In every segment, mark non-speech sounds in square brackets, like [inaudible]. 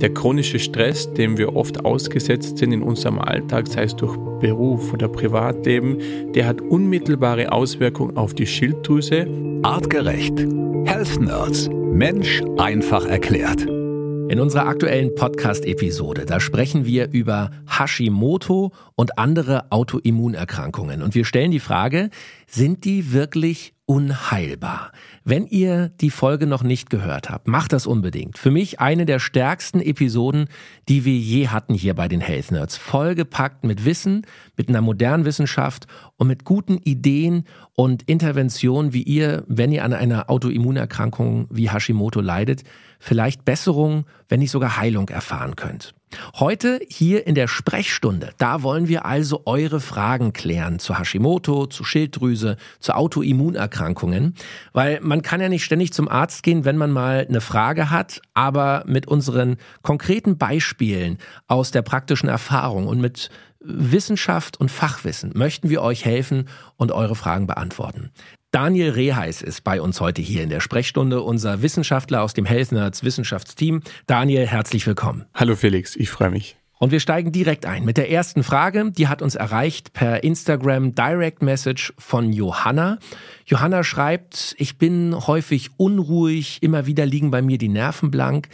Der chronische Stress, dem wir oft ausgesetzt sind in unserem Alltag, sei es durch Beruf oder Privatleben, der hat unmittelbare Auswirkungen auf die Schilddrüse. Artgerecht. Health Nerds. Mensch einfach erklärt. In unserer aktuellen Podcast-Episode, da sprechen wir über Hashimoto und andere Autoimmunerkrankungen. Und wir stellen die Frage, sind die wirklich unheilbar? Wenn ihr die Folge noch nicht gehört habt, macht das unbedingt. Für mich eine der stärksten Episoden, die wir je hatten hier bei den Health Nerds. Vollgepackt mit Wissen, mit einer modernen Wissenschaft und mit guten Ideen und Interventionen, wie ihr, wenn ihr an einer Autoimmunerkrankung wie Hashimoto leidet, vielleicht Besserung, wenn nicht sogar Heilung erfahren könnt. Heute hier in der Sprechstunde, da wollen wir also eure Fragen klären zu Hashimoto, zu Schilddrüse, zu Autoimmunerkrankungen, weil man kann ja nicht ständig zum Arzt gehen, wenn man mal eine Frage hat, aber mit unseren konkreten Beispielen aus der praktischen Erfahrung und mit Wissenschaft und Fachwissen möchten wir euch helfen und eure Fragen beantworten. Daniel Reheis ist bei uns heute hier in der Sprechstunde, unser Wissenschaftler aus dem Health Nerds Wissenschaftsteam. Daniel, herzlich willkommen. Hallo Felix, ich freue mich. Und wir steigen direkt ein mit der ersten Frage. Die hat uns erreicht per Instagram Direct Message von Johanna. Johanna schreibt, ich bin häufig unruhig, immer wieder liegen bei mir die Nerven blank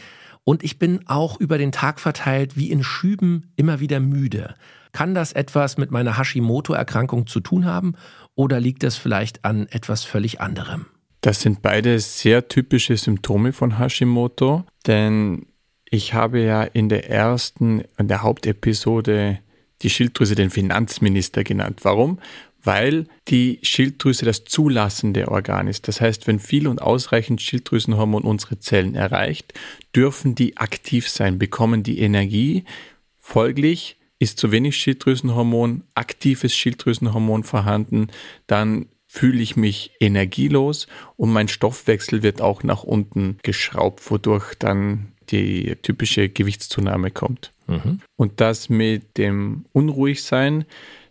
und ich bin auch über den Tag verteilt wie in Schüben immer wieder müde. Kann das etwas mit meiner Hashimoto-Erkrankung zu tun haben oder liegt es vielleicht an etwas völlig anderem? Das sind beide sehr typische Symptome von Hashimoto, denn ich habe ja in der ersten, in der Hauptepisode die Schilddrüse den Finanzminister genannt. Warum? Weil die Schilddrüse das zulassende Organ ist. Das heißt, wenn viel und ausreichend Schilddrüsenhormon unsere Zellen erreicht, dürfen die aktiv sein, bekommen die Energie. Folglich ist zu wenig Schilddrüsenhormon, aktives Schilddrüsenhormon vorhanden, dann fühle ich mich energielos und mein Stoffwechsel wird auch nach unten geschraubt, wodurch dann die typische Gewichtszunahme kommt. Mhm. Und das mit dem Unruhigsein,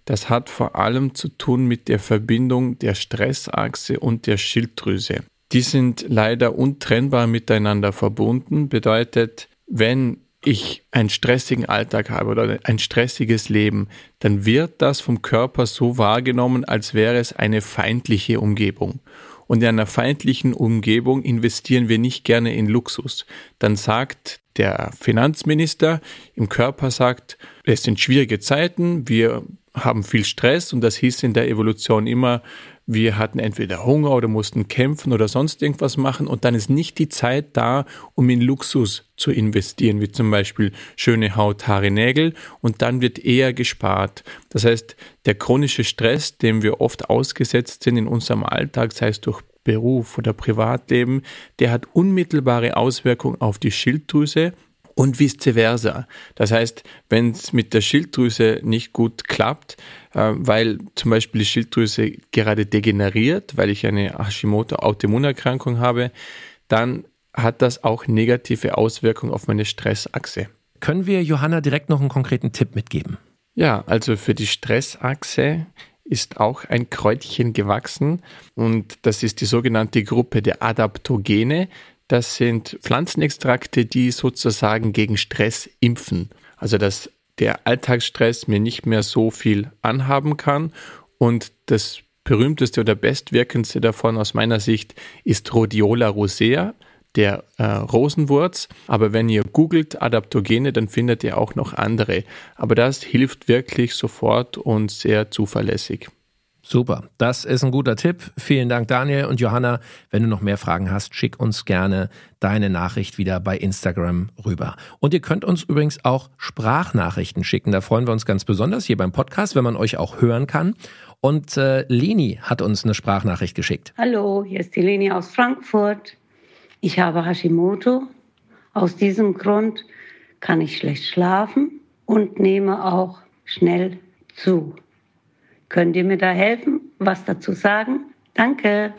das hat vor allem zu tun mit der Verbindung der Stressachse und der Schilddrüse. Die sind leider untrennbar miteinander verbunden, bedeutet, wenn ich einen stressigen Alltag habe oder ein stressiges Leben, dann wird das vom Körper so wahrgenommen, als wäre es eine feindliche Umgebung. Und in einer feindlichen Umgebung investieren wir nicht gerne in Luxus. Dann sagt der Finanzminister im Körper sagt, es sind schwierige Zeiten, wir haben viel Stress und das hieß in der Evolution immer, wir hatten entweder Hunger oder mussten kämpfen oder sonst irgendwas machen und dann ist nicht die Zeit da, um in Luxus zu investieren, wie zum Beispiel schöne Haut, Haare, Nägel und dann wird eher gespart. Das heißt, der chronische Stress, dem wir oft ausgesetzt sind in unserem Alltag, sei es durch Beruf oder Privatleben, der hat unmittelbare Auswirkungen auf die Schilddrüse, und vice versa. Das heißt, wenn es mit der Schilddrüse nicht gut klappt, äh, weil zum Beispiel die Schilddrüse gerade degeneriert, weil ich eine Hashimoto-Autoimmunerkrankung habe, dann hat das auch negative Auswirkungen auf meine Stressachse. Können wir Johanna direkt noch einen konkreten Tipp mitgeben? Ja, also für die Stressachse ist auch ein Kräutchen gewachsen und das ist die sogenannte Gruppe der Adaptogene. Das sind Pflanzenextrakte, die sozusagen gegen Stress impfen. Also dass der Alltagsstress mir nicht mehr so viel anhaben kann. Und das berühmteste oder bestwirkendste davon aus meiner Sicht ist Rhodiola rosea, der äh, Rosenwurz. Aber wenn ihr googelt Adaptogene, dann findet ihr auch noch andere. Aber das hilft wirklich sofort und sehr zuverlässig. Super, das ist ein guter Tipp. Vielen Dank, Daniel und Johanna. Wenn du noch mehr Fragen hast, schick uns gerne deine Nachricht wieder bei Instagram rüber. Und ihr könnt uns übrigens auch Sprachnachrichten schicken. Da freuen wir uns ganz besonders hier beim Podcast, wenn man euch auch hören kann. Und äh, Leni hat uns eine Sprachnachricht geschickt. Hallo, hier ist die Leni aus Frankfurt. Ich habe Hashimoto. Aus diesem Grund kann ich schlecht schlafen und nehme auch schnell zu. Könnt ihr mir da helfen, was dazu sagen? Danke.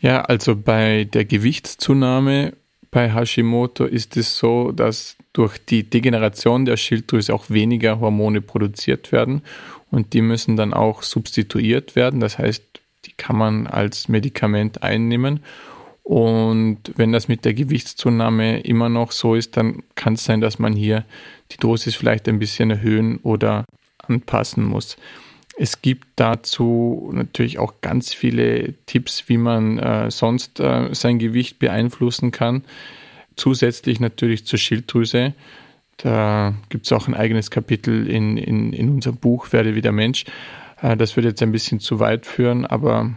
Ja, also bei der Gewichtszunahme bei Hashimoto ist es so, dass durch die Degeneration der Schilddrüse auch weniger Hormone produziert werden und die müssen dann auch substituiert werden. Das heißt, die kann man als Medikament einnehmen. Und wenn das mit der Gewichtszunahme immer noch so ist, dann kann es sein, dass man hier die Dosis vielleicht ein bisschen erhöhen oder anpassen muss. Es gibt dazu natürlich auch ganz viele Tipps, wie man äh, sonst äh, sein Gewicht beeinflussen kann. Zusätzlich natürlich zur Schilddrüse. Da gibt es auch ein eigenes Kapitel in, in, in unserem Buch Werde wieder Mensch. Äh, das würde jetzt ein bisschen zu weit führen, aber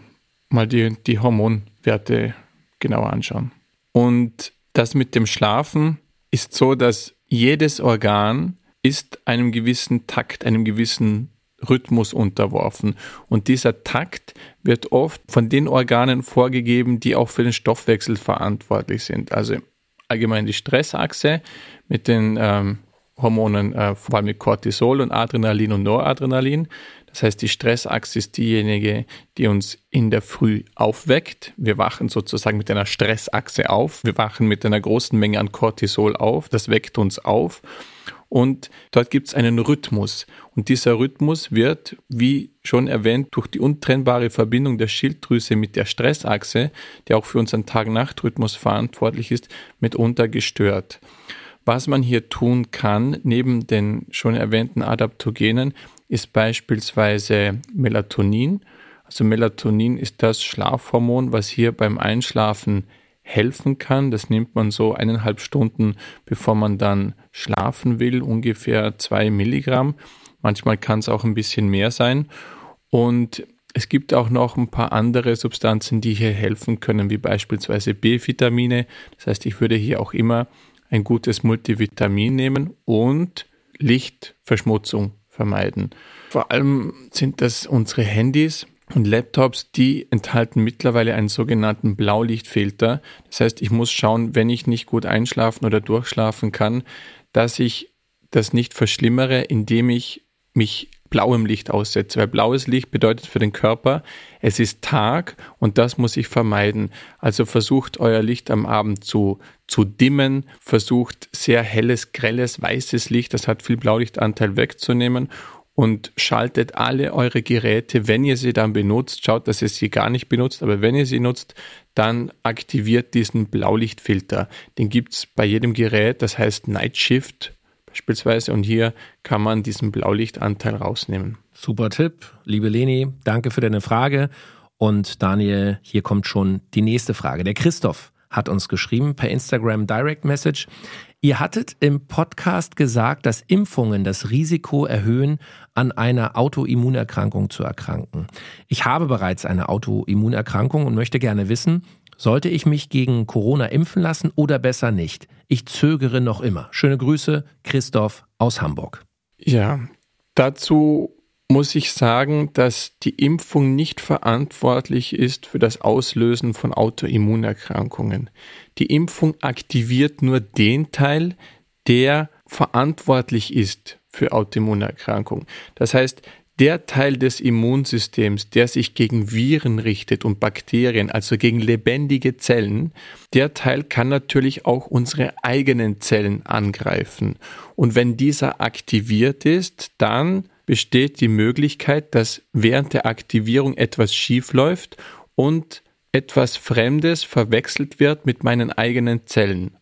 mal die, die Hormonwerte genauer anschauen. Und das mit dem Schlafen ist so, dass jedes Organ ist einem gewissen Takt, einem gewissen Rhythmus unterworfen. Und dieser Takt wird oft von den Organen vorgegeben, die auch für den Stoffwechsel verantwortlich sind. Also allgemein die Stressachse mit den ähm, Hormonen, äh, vor allem mit Cortisol und Adrenalin und Noradrenalin. Das heißt, die Stressachse ist diejenige, die uns in der Früh aufweckt. Wir wachen sozusagen mit einer Stressachse auf. Wir wachen mit einer großen Menge an Cortisol auf. Das weckt uns auf. Und dort gibt es einen Rhythmus. Und dieser Rhythmus wird, wie schon erwähnt, durch die untrennbare Verbindung der Schilddrüse mit der Stressachse, die auch für unseren Tag-Nacht-Rhythmus verantwortlich ist, mitunter gestört. Was man hier tun kann, neben den schon erwähnten Adaptogenen, ist beispielsweise Melatonin. Also Melatonin ist das Schlafhormon, was hier beim Einschlafen helfen kann. Das nimmt man so eineinhalb Stunden, bevor man dann schlafen will, ungefähr zwei Milligramm. Manchmal kann es auch ein bisschen mehr sein. Und es gibt auch noch ein paar andere Substanzen, die hier helfen können, wie beispielsweise B-Vitamine. Das heißt, ich würde hier auch immer ein gutes Multivitamin nehmen und Lichtverschmutzung vermeiden. Vor allem sind das unsere Handys und Laptops, die enthalten mittlerweile einen sogenannten Blaulichtfilter. Das heißt, ich muss schauen, wenn ich nicht gut einschlafen oder durchschlafen kann, dass ich das nicht verschlimmere, indem ich mich blauem Licht aussetze. Weil blaues Licht bedeutet für den Körper, es ist Tag und das muss ich vermeiden. Also versucht euer Licht am Abend zu, zu dimmen, versucht sehr helles, grelles, weißes Licht, das hat viel Blaulichtanteil wegzunehmen und schaltet alle eure Geräte, wenn ihr sie dann benutzt, schaut, dass ihr sie gar nicht benutzt, aber wenn ihr sie nutzt, dann aktiviert diesen Blaulichtfilter. Den gibt es bei jedem Gerät, das heißt Night Shift beispielsweise und hier kann man diesen Blaulichtanteil rausnehmen. Super Tipp, liebe Leni, danke für deine Frage. Und Daniel, hier kommt schon die nächste Frage. Der Christoph hat uns geschrieben per Instagram Direct Message. Ihr hattet im Podcast gesagt, dass Impfungen das Risiko erhöhen, an einer Autoimmunerkrankung zu erkranken. Ich habe bereits eine Autoimmunerkrankung und möchte gerne wissen, sollte ich mich gegen Corona impfen lassen oder besser nicht? Ich zögere noch immer. Schöne Grüße, Christoph aus Hamburg. Ja, dazu muss ich sagen, dass die Impfung nicht verantwortlich ist für das Auslösen von Autoimmunerkrankungen. Die Impfung aktiviert nur den Teil, der verantwortlich ist für Autoimmunerkrankungen. Das heißt, der Teil des Immunsystems, der sich gegen Viren richtet und Bakterien, also gegen lebendige Zellen, der Teil kann natürlich auch unsere eigenen Zellen angreifen. Und wenn dieser aktiviert ist, dann besteht die Möglichkeit, dass während der Aktivierung etwas schief läuft und etwas Fremdes verwechselt wird mit meinen eigenen Zellen.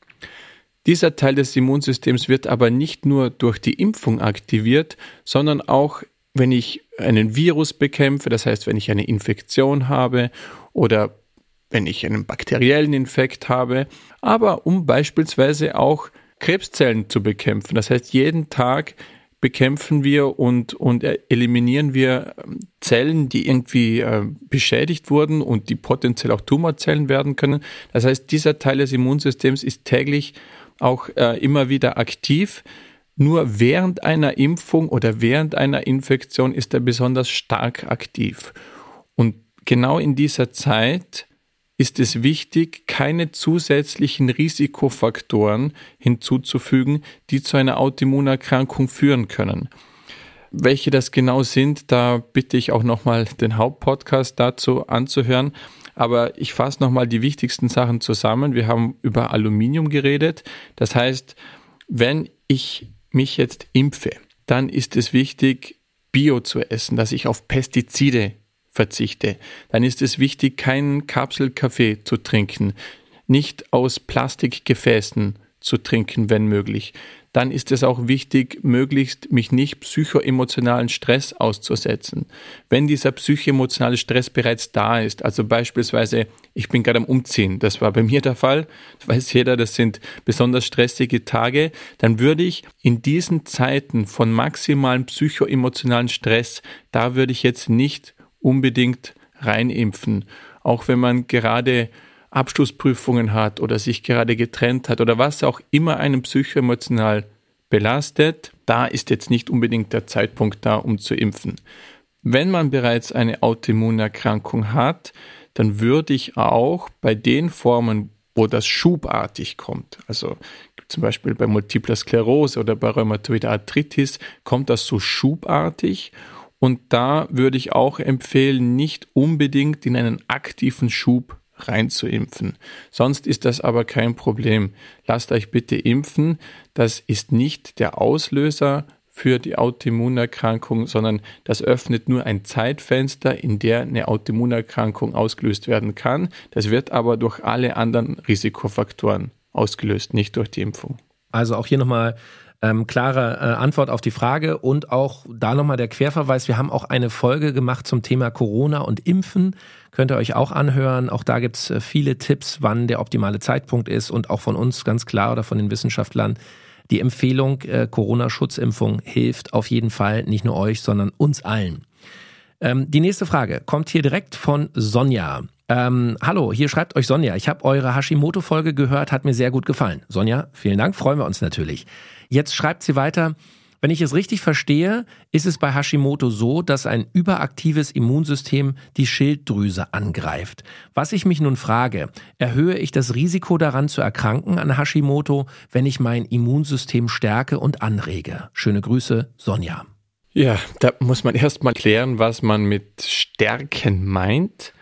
Dieser Teil des Immunsystems wird aber nicht nur durch die Impfung aktiviert, sondern auch wenn ich einen Virus bekämpfe, das heißt, wenn ich eine Infektion habe oder wenn ich einen bakteriellen Infekt habe, aber um beispielsweise auch Krebszellen zu bekämpfen. Das heißt, jeden Tag bekämpfen wir und, und eliminieren wir ähm, Zellen, die irgendwie äh, beschädigt wurden und die potenziell auch Tumorzellen werden können. Das heißt, dieser Teil des Immunsystems ist täglich auch äh, immer wieder aktiv. Nur während einer Impfung oder während einer Infektion ist er besonders stark aktiv. Und genau in dieser Zeit ist es wichtig, keine zusätzlichen Risikofaktoren hinzuzufügen, die zu einer Autoimmunerkrankung führen können. Welche das genau sind, da bitte ich auch nochmal den Hauptpodcast dazu anzuhören. Aber ich fasse nochmal die wichtigsten Sachen zusammen. Wir haben über Aluminium geredet. Das heißt, wenn ich mich jetzt impfe, dann ist es wichtig, Bio zu essen, dass ich auf Pestizide verzichte, dann ist es wichtig, keinen Kapselkaffee zu trinken, nicht aus Plastikgefäßen zu trinken, wenn möglich. Dann ist es auch wichtig, möglichst mich nicht psychoemotionalen Stress auszusetzen. Wenn dieser psychoemotionale Stress bereits da ist, also beispielsweise, ich bin gerade am Umziehen, das war bei mir der Fall, das weiß jeder, das sind besonders stressige Tage, dann würde ich in diesen Zeiten von maximalem psychoemotionalen Stress, da würde ich jetzt nicht unbedingt reinimpfen. Auch wenn man gerade Abschlussprüfungen hat oder sich gerade getrennt hat oder was auch immer einen psychoemotional belastet, da ist jetzt nicht unbedingt der Zeitpunkt da, um zu impfen. Wenn man bereits eine Autoimmunerkrankung hat, dann würde ich auch bei den Formen, wo das schubartig kommt, also zum Beispiel bei Multipler Sklerose oder bei Rheumatoid Arthritis, kommt das so schubartig und da würde ich auch empfehlen, nicht unbedingt in einen aktiven Schub reinzuimpfen. Sonst ist das aber kein Problem. Lasst euch bitte impfen. Das ist nicht der Auslöser für die Autoimmunerkrankung, sondern das öffnet nur ein Zeitfenster, in der eine Autoimmunerkrankung ausgelöst werden kann. Das wird aber durch alle anderen Risikofaktoren ausgelöst, nicht durch die Impfung. Also auch hier nochmal ähm, klare äh, Antwort auf die Frage und auch da nochmal der Querverweis. Wir haben auch eine Folge gemacht zum Thema Corona und Impfen. Könnt ihr euch auch anhören. Auch da gibt's äh, viele Tipps, wann der optimale Zeitpunkt ist und auch von uns ganz klar oder von den Wissenschaftlern. Die Empfehlung äh, Corona-Schutzimpfung hilft auf jeden Fall nicht nur euch, sondern uns allen. Ähm, die nächste Frage kommt hier direkt von Sonja. Ähm, hallo, hier schreibt euch Sonja. Ich habe eure Hashimoto-Folge gehört, hat mir sehr gut gefallen. Sonja, vielen Dank, freuen wir uns natürlich. Jetzt schreibt sie weiter, wenn ich es richtig verstehe, ist es bei Hashimoto so, dass ein überaktives Immunsystem die Schilddrüse angreift. Was ich mich nun frage, erhöhe ich das Risiko daran zu erkranken an Hashimoto, wenn ich mein Immunsystem stärke und anrege? Schöne Grüße, Sonja. Ja, da muss man erst mal klären, was man mit stärken meint.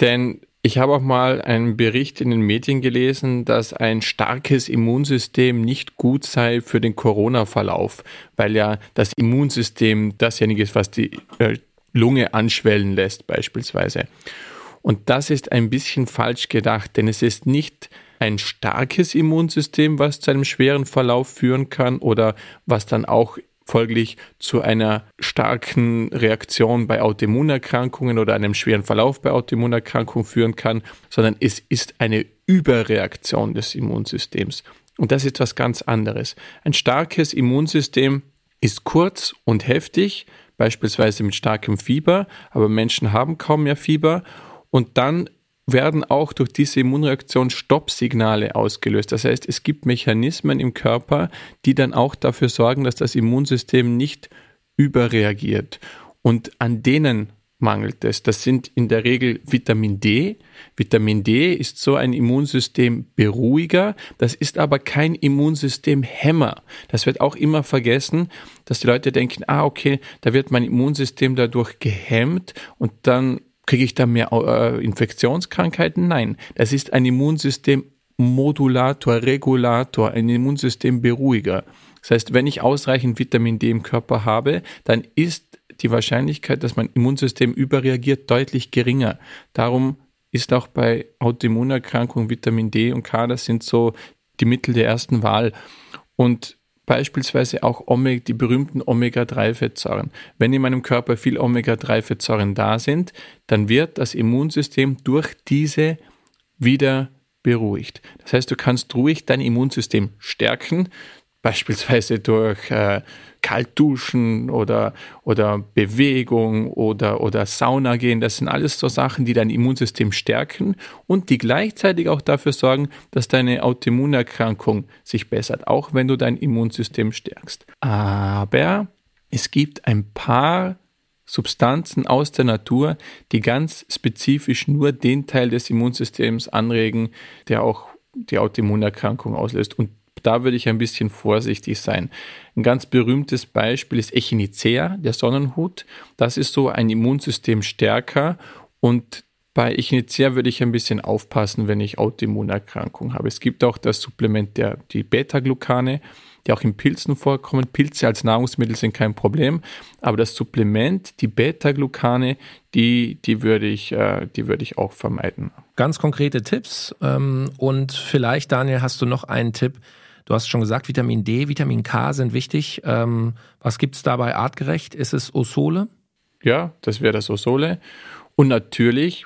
Denn ich habe auch mal einen Bericht in den Medien gelesen, dass ein starkes Immunsystem nicht gut sei für den Corona-Verlauf, weil ja das Immunsystem dasjenige ist, was die äh, Lunge anschwellen lässt beispielsweise. Und das ist ein bisschen falsch gedacht, denn es ist nicht ein starkes Immunsystem, was zu einem schweren Verlauf führen kann oder was dann auch folglich zu einer starken Reaktion bei Autoimmunerkrankungen oder einem schweren Verlauf bei Autoimmunerkrankungen führen kann, sondern es ist eine Überreaktion des Immunsystems. Und das ist was ganz anderes. Ein starkes Immunsystem ist kurz und heftig, beispielsweise mit starkem Fieber, aber Menschen haben kaum mehr Fieber und dann werden auch durch diese Immunreaktion Stoppsignale ausgelöst. Das heißt, es gibt Mechanismen im Körper, die dann auch dafür sorgen, dass das Immunsystem nicht überreagiert. Und an denen mangelt es. Das sind in der Regel Vitamin D. Vitamin D ist so ein Immunsystemberuhiger, das ist aber kein Immunsystemhemmer. Das wird auch immer vergessen, dass die Leute denken, ah okay, da wird mein Immunsystem dadurch gehemmt und dann Kriege ich da mehr äh, Infektionskrankheiten? Nein. Das ist ein Immunsystemmodulator, Regulator, ein Immunsystemberuhiger. Das heißt, wenn ich ausreichend Vitamin D im Körper habe, dann ist die Wahrscheinlichkeit, dass mein Immunsystem überreagiert, deutlich geringer. Darum ist auch bei Autoimmunerkrankungen Vitamin D und K, das sind so die Mittel der ersten Wahl. Und beispielsweise auch Omega, die berühmten Omega-3-Fettsäuren. Wenn in meinem Körper viel Omega-3-Fettsäuren da sind, dann wird das Immunsystem durch diese wieder beruhigt. Das heißt, du kannst ruhig dein Immunsystem stärken, beispielsweise durch äh, Kaltduschen oder, oder Bewegung oder, oder Sauna gehen. Das sind alles so Sachen, die dein Immunsystem stärken und die gleichzeitig auch dafür sorgen, dass deine Autoimmunerkrankung sich bessert, auch wenn du dein Immunsystem stärkst. Aber es gibt ein paar Substanzen aus der Natur, die ganz spezifisch nur den Teil des Immunsystems anregen, der auch die Autoimmunerkrankung auslöst. Und da würde ich ein bisschen vorsichtig sein. Ein ganz berühmtes Beispiel ist Echinacea, der Sonnenhut. Das ist so ein Immunsystem stärker und Bei Echinacea würde ich ein bisschen aufpassen, wenn ich Autoimmunerkrankung habe. Es gibt auch das Supplement der die Beta-Glucane, die auch in Pilzen vorkommen. Pilze als Nahrungsmittel sind kein Problem, aber das Supplement, die Beta-Glucane, die, die, würde ich, äh, die würde ich auch vermeiden. Ganz konkrete Tipps ähm, und vielleicht, Daniel, hast du noch einen Tipp, Du hast schon gesagt, Vitamin D, Vitamin K sind wichtig. Ähm, was gibt es dabei artgerecht? Ist es Osole? Ja, das wäre das Osole. Und natürlich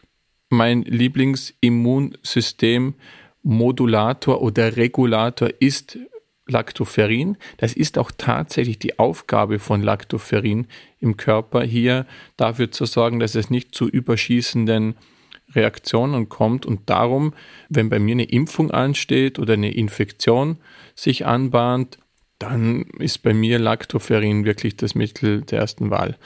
mein Lieblingsimmunsystem Modulator oder Regulator ist Lactoferrin. Das ist auch tatsächlich die Aufgabe von Lactoferrin im Körper, hier dafür zu sorgen, dass es nicht zu überschießenden Reaktionen kommt. Und darum, wenn bei mir eine Impfung ansteht oder eine Infektion sich anbahnt, dann ist bei mir Lactoferrin wirklich das Mittel der ersten Wahl.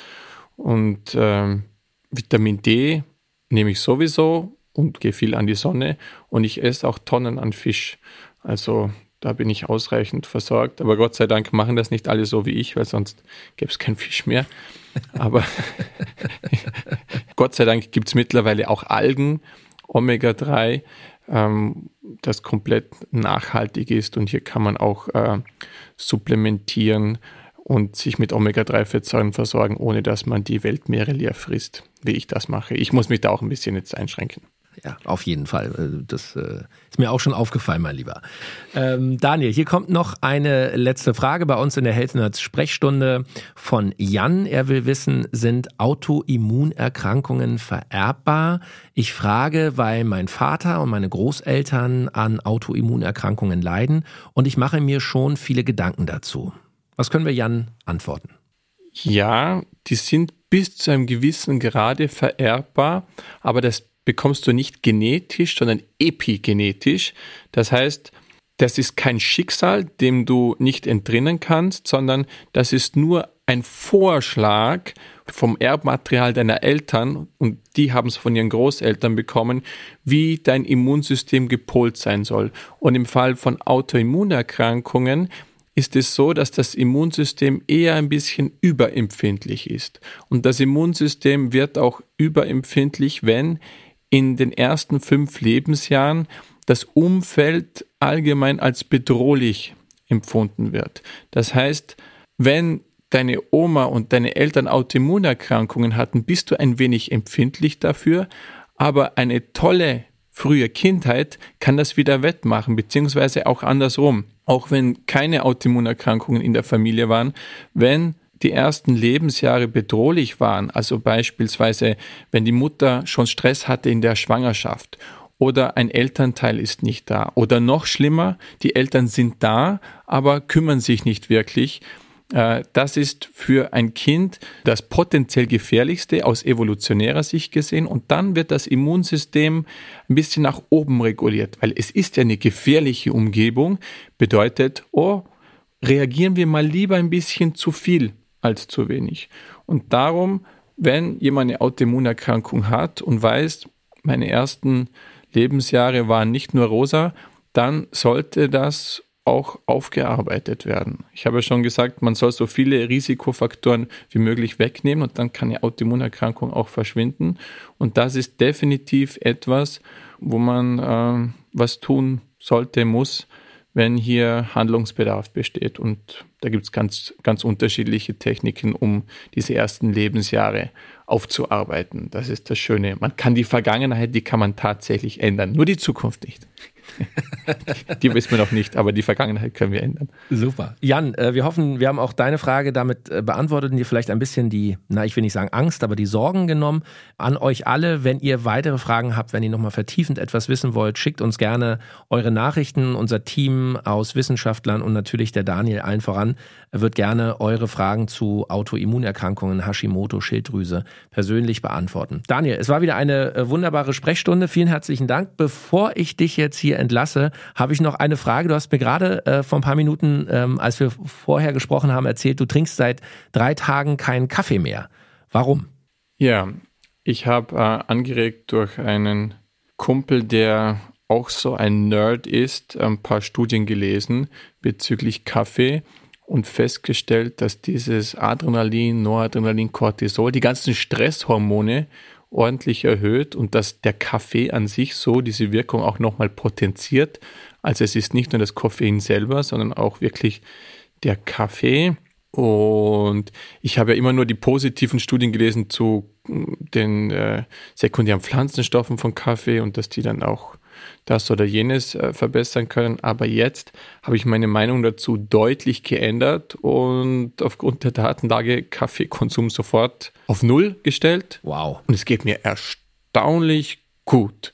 Und ähm, Vitamin D nehme ich sowieso und gehe viel an die Sonne und ich esse auch Tonnen an Fisch. Also da bin ich ausreichend versorgt. Aber Gott sei Dank machen das nicht alle so wie ich, weil sonst gäbe es keinen Fisch mehr. Aber [laughs] Gott sei Dank gibt es mittlerweile auch Algen, Omega-3, ähm, das komplett nachhaltig ist. Und hier kann man auch äh, supplementieren und sich mit Omega-3-Fettsäuren versorgen, ohne dass man die Weltmeere leer frisst, wie ich das mache. Ich muss mich da auch ein bisschen jetzt einschränken. Ja, auf jeden Fall. Äh, das äh, ist mir auch schon aufgefallen, mein Lieber. Ähm, Daniel, hier kommt noch eine letzte Frage bei uns in der Nerds Sprechstunde von Jan. Er will wissen, sind Autoimmunerkrankungen vererbbar? Ich frage, weil mein Vater und meine Großeltern an Autoimmunerkrankungen leiden und ich mache mir schon viele Gedanken dazu. Was können wir Jan antworten? Ja, die sind bis zu einem gewissen Grade vererbbar, aber das bekommst du nicht genetisch, sondern epigenetisch. Das heißt, das ist kein Schicksal, dem du nicht entrinnen kannst, sondern das ist nur ein Vorschlag vom Erbmaterial deiner Eltern und die haben es von ihren Großeltern bekommen, wie dein Immunsystem gepolt sein soll. Und im Fall von Autoimmunerkrankungen ist es so, dass das Immunsystem eher ein bisschen überempfindlich ist. Und das Immunsystem wird auch überempfindlich, wenn in den ersten fünf Lebensjahren das Umfeld allgemein als bedrohlich empfunden wird. Das heißt, wenn deine Oma und deine Eltern Autoimmunerkrankungen hatten, bist du ein wenig empfindlich dafür, aber eine tolle frühe Kindheit kann das wieder wettmachen, beziehungsweise auch andersrum. Auch wenn keine Autoimmunerkrankungen in der Familie waren, wenn die ersten Lebensjahre bedrohlich waren, also beispielsweise wenn die Mutter schon Stress hatte in der Schwangerschaft oder ein Elternteil ist nicht da oder noch schlimmer, die Eltern sind da, aber kümmern sich nicht wirklich, äh, das ist für ein Kind das potenziell gefährlichste aus evolutionärer Sicht gesehen. Und dann wird das Immunsystem ein bisschen nach oben reguliert, weil es ist ja eine gefährliche Umgebung. Bedeutet, oh, reagieren wir mal lieber ein bisschen zu viel als zu wenig. Und darum, wenn jemand eine Autoimmunerkrankung hat und weiß, meine ersten Lebensjahre waren nicht nur rosa, dann sollte das auch aufgearbeitet werden. Ich habe ja schon gesagt, man soll so viele Risikofaktoren wie möglich wegnehmen und dann kann eine Autoimmunerkrankung auch verschwinden. Und das ist definitiv etwas, wo man äh, was tun sollte, muss, wenn hier Handlungsbedarf besteht. Und da gibt es ganz, ganz unterschiedliche Techniken, um diese ersten Lebensjahre aufzuarbeiten. Das ist das Schöne. Man kann die Vergangenheit, die kann man tatsächlich ändern, nur die Zukunft nicht. [laughs] die wissen wir noch nicht, aber die Vergangenheit können wir ändern. Super. Jan, äh, wir hoffen, wir haben auch deine Frage damit äh, beantwortet und dir vielleicht ein bisschen die, na, ich will nicht sagen Angst, aber die Sorgen genommen. An euch alle, wenn ihr weitere Fragen habt, wenn ihr nochmal vertiefend etwas wissen wollt, schickt uns gerne eure Nachrichten. Unser Team aus Wissenschaftlern und natürlich der Daniel allen voran wird gerne eure Fragen zu Autoimmunerkrankungen, Hashimoto, Schilddrüse persönlich beantworten. Daniel, es war wieder eine äh, wunderbare Sprechstunde. Vielen herzlichen Dank. Bevor ich dich jetzt hier entlasse, habe ich noch eine Frage. Du hast mir gerade äh, vor ein paar Minuten, ähm, als wir vorher gesprochen haben, erzählt, du trinkst seit drei Tagen keinen Kaffee mehr. Warum? Ja, ich habe äh, angeregt durch einen Kumpel, der auch so ein Nerd ist, ein paar Studien gelesen bezüglich Kaffee und festgestellt, dass dieses Adrenalin, Noradrenalin, Cortisol, die ganzen Stresshormone ordentlich erhöht und dass der Kaffee an sich so diese Wirkung auch nochmal potenziert. Also es ist nicht nur das Koffein selber, sondern auch wirklich der Kaffee. Und ich habe ja immer nur die positiven Studien gelesen zu den äh, sekundären Pflanzenstoffen von Kaffee und dass die dann auch das oder jenes äh, verbessern können. Aber jetzt habe ich meine Meinung dazu deutlich geändert und aufgrund der Datenlage Kaffeekonsum sofort auf Null gestellt. Wow. Und es geht mir erstaunlich gut.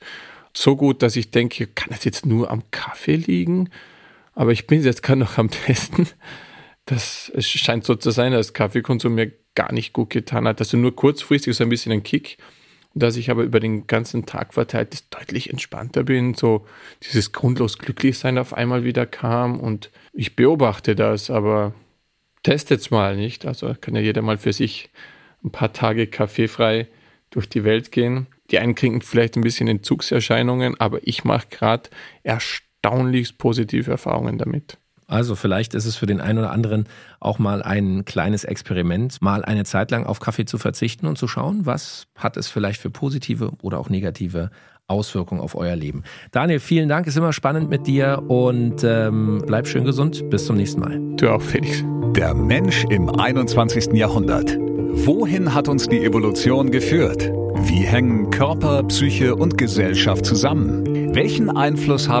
So gut, dass ich denke, kann das jetzt nur am Kaffee liegen? Aber ich bin jetzt gerade noch am [laughs] Testen. Das, es scheint so zu sein, dass Kaffeekonsum mir gar nicht gut getan hat. Also nur kurzfristig so ein bisschen ein Kick dass ich aber über den ganzen Tag verteilt deutlich entspannter bin, so dieses grundlos Glücklichsein auf einmal wieder kam und ich beobachte das, aber testet's mal nicht. Also kann ja jeder mal für sich ein paar Tage kaffeefrei durch die Welt gehen. Die einen kriegen vielleicht ein bisschen Entzugserscheinungen, aber ich mache gerade erstaunlich positive Erfahrungen damit. Also vielleicht ist es für den einen oder anderen auch mal ein kleines Experiment, mal eine Zeit lang auf Kaffee zu verzichten und zu schauen, was hat es vielleicht für positive oder auch negative Auswirkungen auf euer Leben. Daniel, vielen Dank, ist immer spannend mit dir und ähm, bleib schön gesund. Bis zum nächsten Mal. Du auch, Felix. Der Mensch im 21. Jahrhundert. Wohin hat uns die Evolution geführt? Wie hängen Körper, Psyche und Gesellschaft zusammen? Welchen Einfluss haben